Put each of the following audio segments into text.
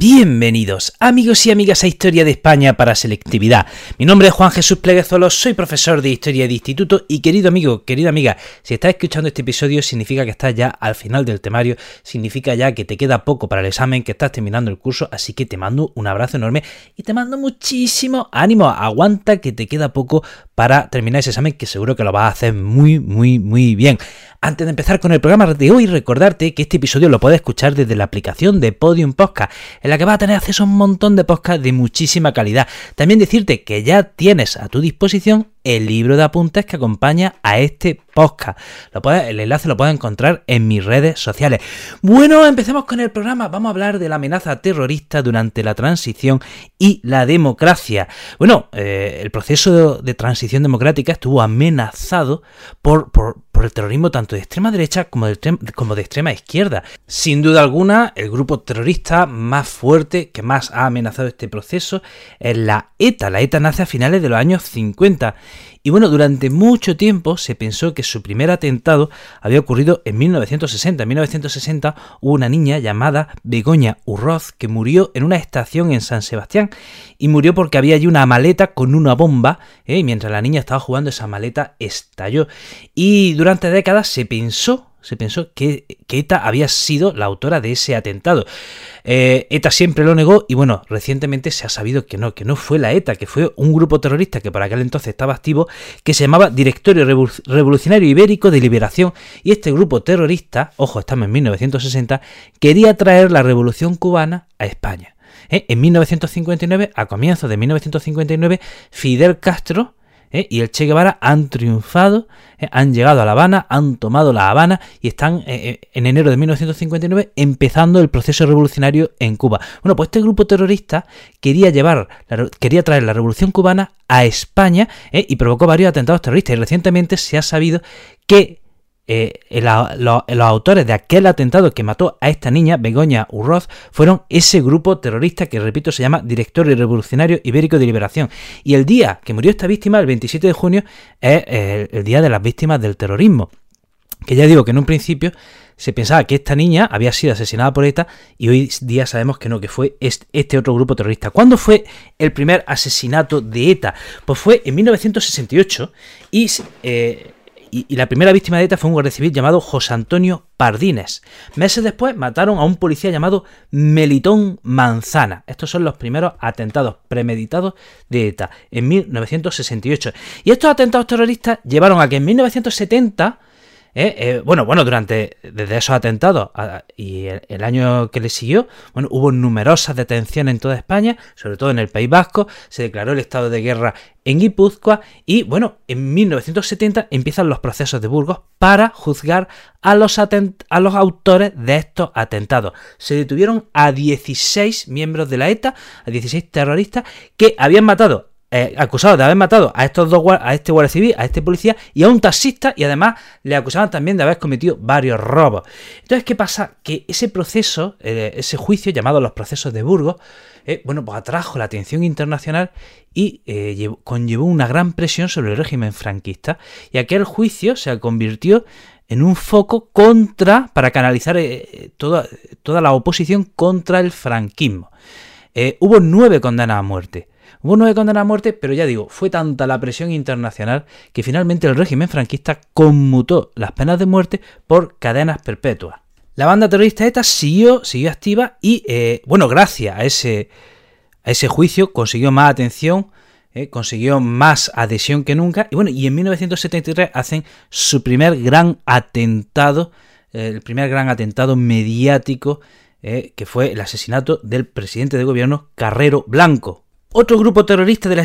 Bienvenidos, amigos y amigas a Historia de España para Selectividad. Mi nombre es Juan Jesús Pleguezolo, soy profesor de Historia de Instituto y querido amigo, querida amiga, si estás escuchando este episodio significa que estás ya al final del temario, significa ya que te queda poco para el examen, que estás terminando el curso, así que te mando un abrazo enorme y te mando muchísimo ánimo, aguanta que te queda poco para terminar ese examen que seguro que lo vas a hacer muy, muy, muy bien. Antes de empezar con el programa de hoy, recordarte que este episodio lo puedes escuchar desde la aplicación de Podium Podcast, en la que vas a tener acceso a un montón de podcasts de muchísima calidad. También decirte que ya tienes a tu disposición el libro de apuntes que acompaña a este podcast. Lo el enlace lo puedes encontrar en mis redes sociales. Bueno, empecemos con el programa. Vamos a hablar de la amenaza terrorista durante la transición y la democracia. Bueno, eh, el proceso de transición democrática estuvo amenazado por, por, el terrorismo tanto de extrema derecha como de, como de extrema izquierda. Sin duda alguna, el grupo terrorista más fuerte que más ha amenazado este proceso es la ETA. La ETA nace a finales de los años 50 y bueno, durante mucho tiempo se pensó que su primer atentado había ocurrido en 1960. En 1960 hubo una niña llamada Begoña Urroz que murió en una estación en San Sebastián y murió porque había allí una maleta con una bomba ¿eh? y mientras la niña estaba jugando esa maleta estalló. Y durante décadas se pensó se pensó que, ETA había sido la autora de ese atentado. Eh, ETA siempre lo negó y bueno, recientemente se ha sabido que no, que no fue la ETA, que fue un grupo terrorista que por aquel entonces estaba activo, que se llamaba Directorio Revolucionario Ibérico de Liberación y este grupo terrorista, ojo, estamos en 1960, quería traer la revolución cubana a España. Eh, en 1959, a comienzos de 1959, Fidel Castro ¿eh? y el Che Guevara han triunfado, ¿eh? han llegado a La Habana, han tomado La Habana y están eh, en enero de 1959 empezando el proceso revolucionario en Cuba. Bueno, pues este grupo terrorista quería llevar, quería traer la revolución cubana a España y provocó varios atentados terroristas y recientemente se ha sabido que eh, los autores de aquel atentado que mató a esta niña, Begoña Urroz, fueron ese grupo terrorista que, repito, se llama Directorio Revolucionario Ibérico de Liberación. Y el día que murió esta víctima, el 27 de junio, es eh, el día de las víctimas del terrorismo. Que ya digo que en un principio se pensaba que esta niña había sido asesinada por ETA y hoy día sabemos que no, que fue este otro grupo terrorista. ¿Cuándo fue el primer asesinato de ETA? Pues fue en 1968 y eh, y, la primera víctima de ETA fue un guardia civil llamado José Antonio Pardines. Meses después mataron a un policía llamado Melitón Manzana. Estos son los primeros atentados premeditados de ETA en 1968. Y estos atentados terroristas llevaron a que en 1970 ¿eh? Eh, bueno, bueno, durante desde esos atentados y el, año que le siguió, bueno, hubo numerosas detenciones en toda España, sobre todo en el País Vasco, se declaró el estado de guerra en Guipúzcoa y bueno, en 1970 empiezan los procesos de Burgos para juzgar a los, a los autores de estos atentados. Se detuvieron a 16 miembros de la ETA, a 16 terroristas que habían matado eh, acusado de haber matado a estos dos a este guardia civil, a este policía y a un taxista y además le acusaban también de haber cometido varios robos. Entonces, ¿qué pasa? Que ese proceso, eh, ese juicio llamado los procesos de Burgos, eh, bueno, pues atrajo la atención internacional y conllevó una gran presión sobre el régimen franquista y aquel juicio se convirtió en un foco contra, para canalizar toda, toda la oposición contra el franquismo. hubo nueve condenas a muerte. Hubo nueve condenas a muerte, pero ya digo, fue tanta la presión internacional que finalmente el régimen franquista conmutó las penas de muerte por cadenas perpetuas. La banda terrorista ETA siguió, siguió activa y, eh, bueno, gracias a ese, a ese juicio consiguió más atención, eh, consiguió más adhesión que nunca. Y bueno, y en 1973 hacen su primer gran atentado, eh, el primer gran atentado mediático, que fue el asesinato del presidente de gobierno Carrero Blanco. Otro grupo terrorista de la,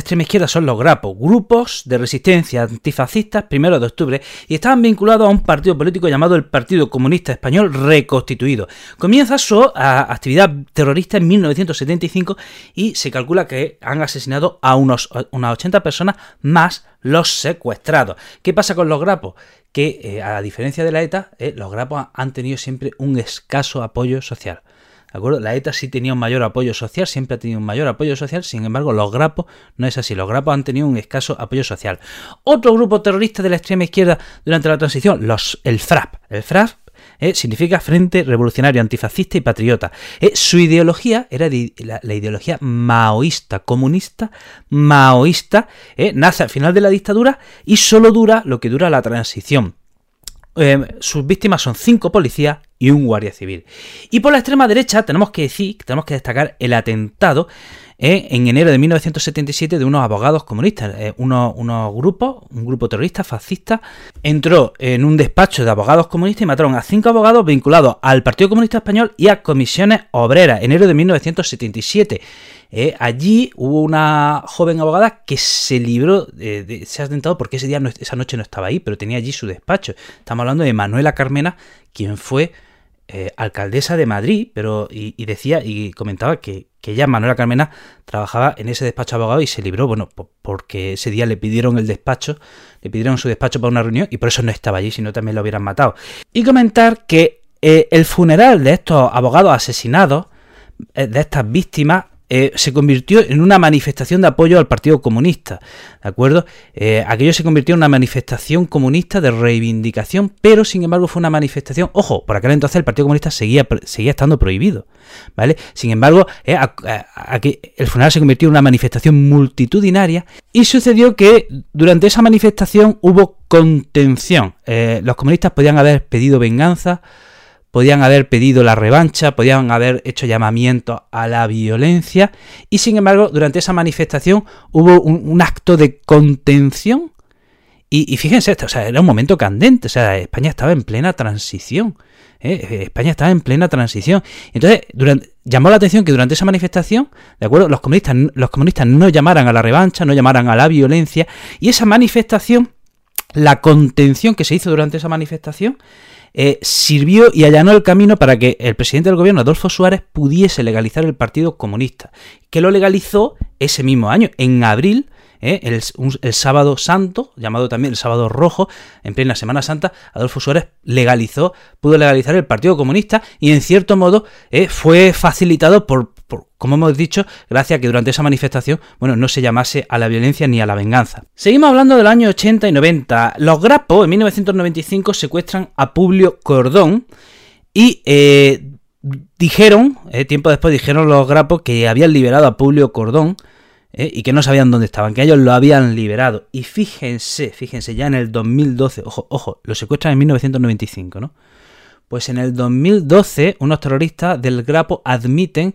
extrema izquierda son los grapos, grupos de resistencia antifascistas primero de octubre, y estaban vinculados a un partido político llamado el Partido Comunista Español Reconstituido. Comienza su actividad terrorista en 1975 y se calcula que han asesinado a unos, unas 80 personas más los secuestrados. ¿Qué pasa con los grapos? Que eh, a diferencia de la ETA, eh, los grapos han tenido siempre un escaso apoyo social. La ETA sí tenía un mayor apoyo social, siempre ha tenido un mayor apoyo social, sin embargo, los grapos no es así. Los grapos han tenido un escaso apoyo social. Otro grupo terrorista de la extrema izquierda durante la transición, los, el FRAP. El FRAP eh, significa Frente Revolucionario Antifascista y Patriota. Eh, su ideología era la, ideología maoísta, comunista, maoísta, eh, nace al final de la dictadura y solo dura lo que dura la transición. Sus víctimas son cinco policías y un guardia civil. Y por la extrema derecha tenemos que decir, tenemos que destacar el atentado eh, en enero de 1977 de unos abogados comunistas, eh, unos, grupos, un grupo terrorista fascista, entró en un despacho de abogados comunistas y mataron a cinco abogados vinculados al Partido Comunista Español y a comisiones obreras, enero de 1977. Eh, allí hubo una joven abogada que se libró de, ese atentado porque ese día esa noche no estaba ahí, pero tenía allí su despacho. Estamos hablando de Manuela Carmena, quien fue eh, alcaldesa de Madrid, pero y, decía y comentaba que, que, ella, Manuela Carmena, trabajaba en ese despacho abogado y se libró, bueno, porque ese día le pidieron el despacho, le pidieron su despacho para una reunión y por eso no estaba allí, si no también lo hubieran matado. Y comentar que eh, el funeral de estos abogados asesinados, de estas víctimas, eh, se convirtió en una manifestación de apoyo al Partido Comunista, ¿de acuerdo? Eh, aquello se convirtió en una manifestación comunista de reivindicación, pero sin embargo fue una manifestación, ojo, por aquel entonces el Partido Comunista seguía, seguía estando prohibido, ¿vale? Sin embargo, eh, el funeral se convirtió en una manifestación multitudinaria y sucedió que durante esa manifestación hubo contención. los comunistas podían haber pedido venganza, podían haber pedido la revancha, podían haber hecho llamamientos a la violencia y sin embargo durante esa manifestación hubo un, acto de contención y, fíjense, o sea, era un momento candente, o sea, España estaba en plena transición. ¿eh? España estaba en plena transición. Entonces, llamó la atención que durante esa manifestación, ¿de acuerdo? Los comunistas, los comunistas no llamaran a la revancha, no llamaran a la violencia, y esa manifestación, la contención que se hizo durante esa manifestación, eh, sirvió y allanó el camino para que el presidente del gobierno, Adolfo Suárez, pudiese legalizar el Partido Comunista, que lo legalizó ese mismo año, en abril ¿eh? el, sábado santo, llamado también el sábado rojo, en plena Semana Santa, Adolfo Suárez legalizó, pudo legalizar el Partido Comunista y en cierto modo ¿eh? fue facilitado por, como hemos dicho, gracias a que durante esa manifestación, bueno, no se llamase a la violencia ni a la venganza. Seguimos hablando del año 80 y 90. Los Grapos en 1995 secuestran a Publio Cordón y eh, dijeron, tiempo después dijeron los Grapos que habían liberado a Publio Cordón ¿eh? y que no sabían dónde estaban, que ellos lo habían liberado. Y fíjense, fíjense, ya en el 2012, ojo, ojo, lo secuestran en 1995, ¿no? Pues en el 2012 unos terroristas del Grapo admiten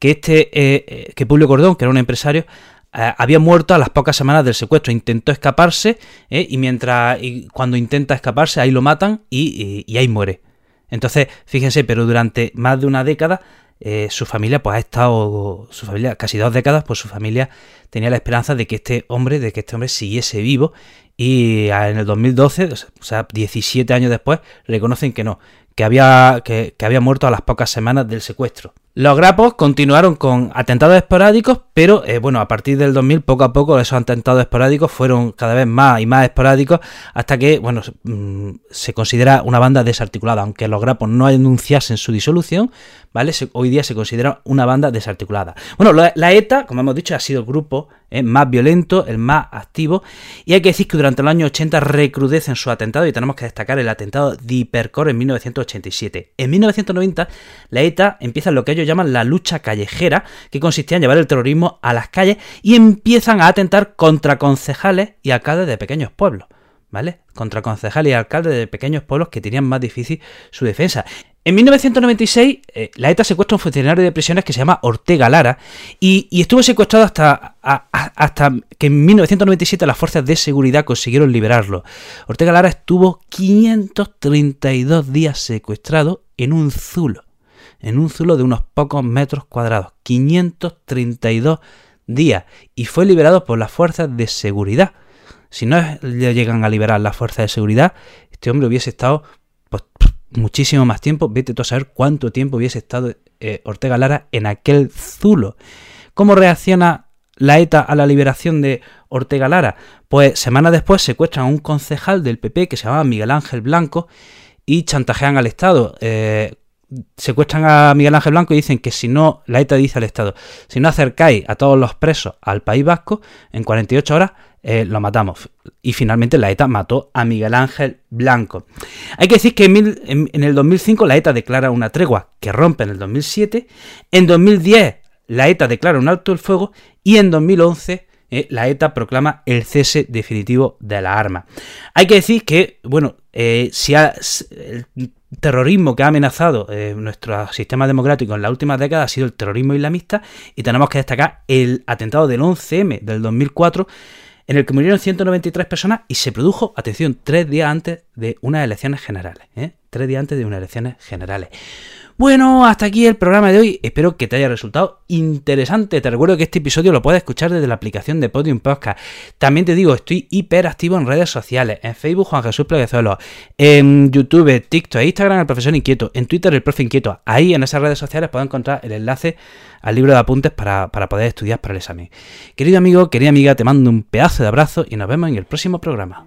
que este, eh, eh, que Publio Cordón, que era un empresario, había muerto a las pocas semanas del secuestro. Intentó escaparse y mientras, y cuando intenta escaparse, ahí lo matan y, y ahí muere. Entonces, fíjense, pero durante más de una década eh, su familia pues ha estado, su familia, casi dos décadas, pues su familia tenía la esperanza de que este hombre, de que este hombre siguiese vivo y en el 2012, o sea, 17 años después, reconocen que no, que había, que, había muerto a las pocas semanas del secuestro. Los grapos continuaron con atentados esporádicos, pero eh, bueno, a partir del 2000 poco a poco esos atentados esporádicos fueron cada vez más y más esporádicos hasta que, bueno, mm, se considera una banda desarticulada, aunque los grapos no anunciasen su disolución, ¿vale? hoy día se considera una banda desarticulada. Bueno, la, ETA, como hemos dicho, ha sido el grupo eh, más violento, el más activo, y hay que decir que durante los años 80 recrudecen su atentado y tenemos que destacar el atentado de Hipercor en 1987. En 1990, la ETA empieza lo que ellos llaman la lucha callejera, que consistía en llevar el terrorismo a las calles y empiezan a atentar contra concejales y alcaldes de pequeños pueblos. ¿Vale? Contra concejales y alcaldes de pequeños pueblos que tenían más difícil su defensa. En 1996, eh, la ETA secuestra a un funcionario de prisiones que se llama Ortega Lara y, estuvo secuestrado hasta, hasta que en 1997 las fuerzas de seguridad consiguieron liberarlo. Ortega Lara estuvo 532 días secuestrado en un zulo, en un zulo de unos pocos metros cuadrados. 532 días y fue liberado por las fuerzas de seguridad. Si no le llegan a liberar las fuerzas de seguridad, este hombre hubiese estado pues, muchísimo más tiempo. Vete tú a saber cuánto tiempo hubiese estado eh, Ortega Lara en aquel zulo. ¿Cómo reacciona la ETA a la liberación de Ortega Lara? Pues semanas después secuestran a un concejal del PP que se llamaba Miguel Ángel Blanco y chantajean al Estado. Eh, secuestran a Miguel Ángel Blanco y dicen que si no, la ETA dice al Estado, si no acercáis a todos los presos al País Vasco, en 48 horas eh, lo matamos. Y finalmente la ETA mató a Miguel Ángel Blanco. Hay que decir que en, el 2005 la ETA declara una tregua que rompe en el 2007. En 2010 la ETA declara un alto el fuego y en 2011 eh, la ETA proclama el cese definitivo de la arma. Hay que decir que, bueno, eh, si el terrorismo que ha amenazado eh, nuestro sistema democrático en la última década ha sido el terrorismo islamista y tenemos que destacar el atentado del 11M del 2004 en el que murieron 193 personas y se produjo, atención, tres días antes de unas elecciones generales. Tres días antes de unas elecciones generales. Bueno, hasta aquí el programa de hoy. Espero que te haya resultado interesante. Te recuerdo que este episodio lo puedes escuchar desde la aplicación de Podium Podcast. También te digo, estoy hiper activo en redes sociales. En Facebook, Juan Jesús Pleguezuelo. En YouTube, TikTok, Instagram, el profesor inquieto. En Twitter, el profe inquieto. Ahí en esas redes sociales puedes encontrar el enlace al libro de apuntes para, para poder estudiar para el examen. Querido amigo, querida amiga, te mando un pedazo de abrazo y nos vemos en el próximo programa.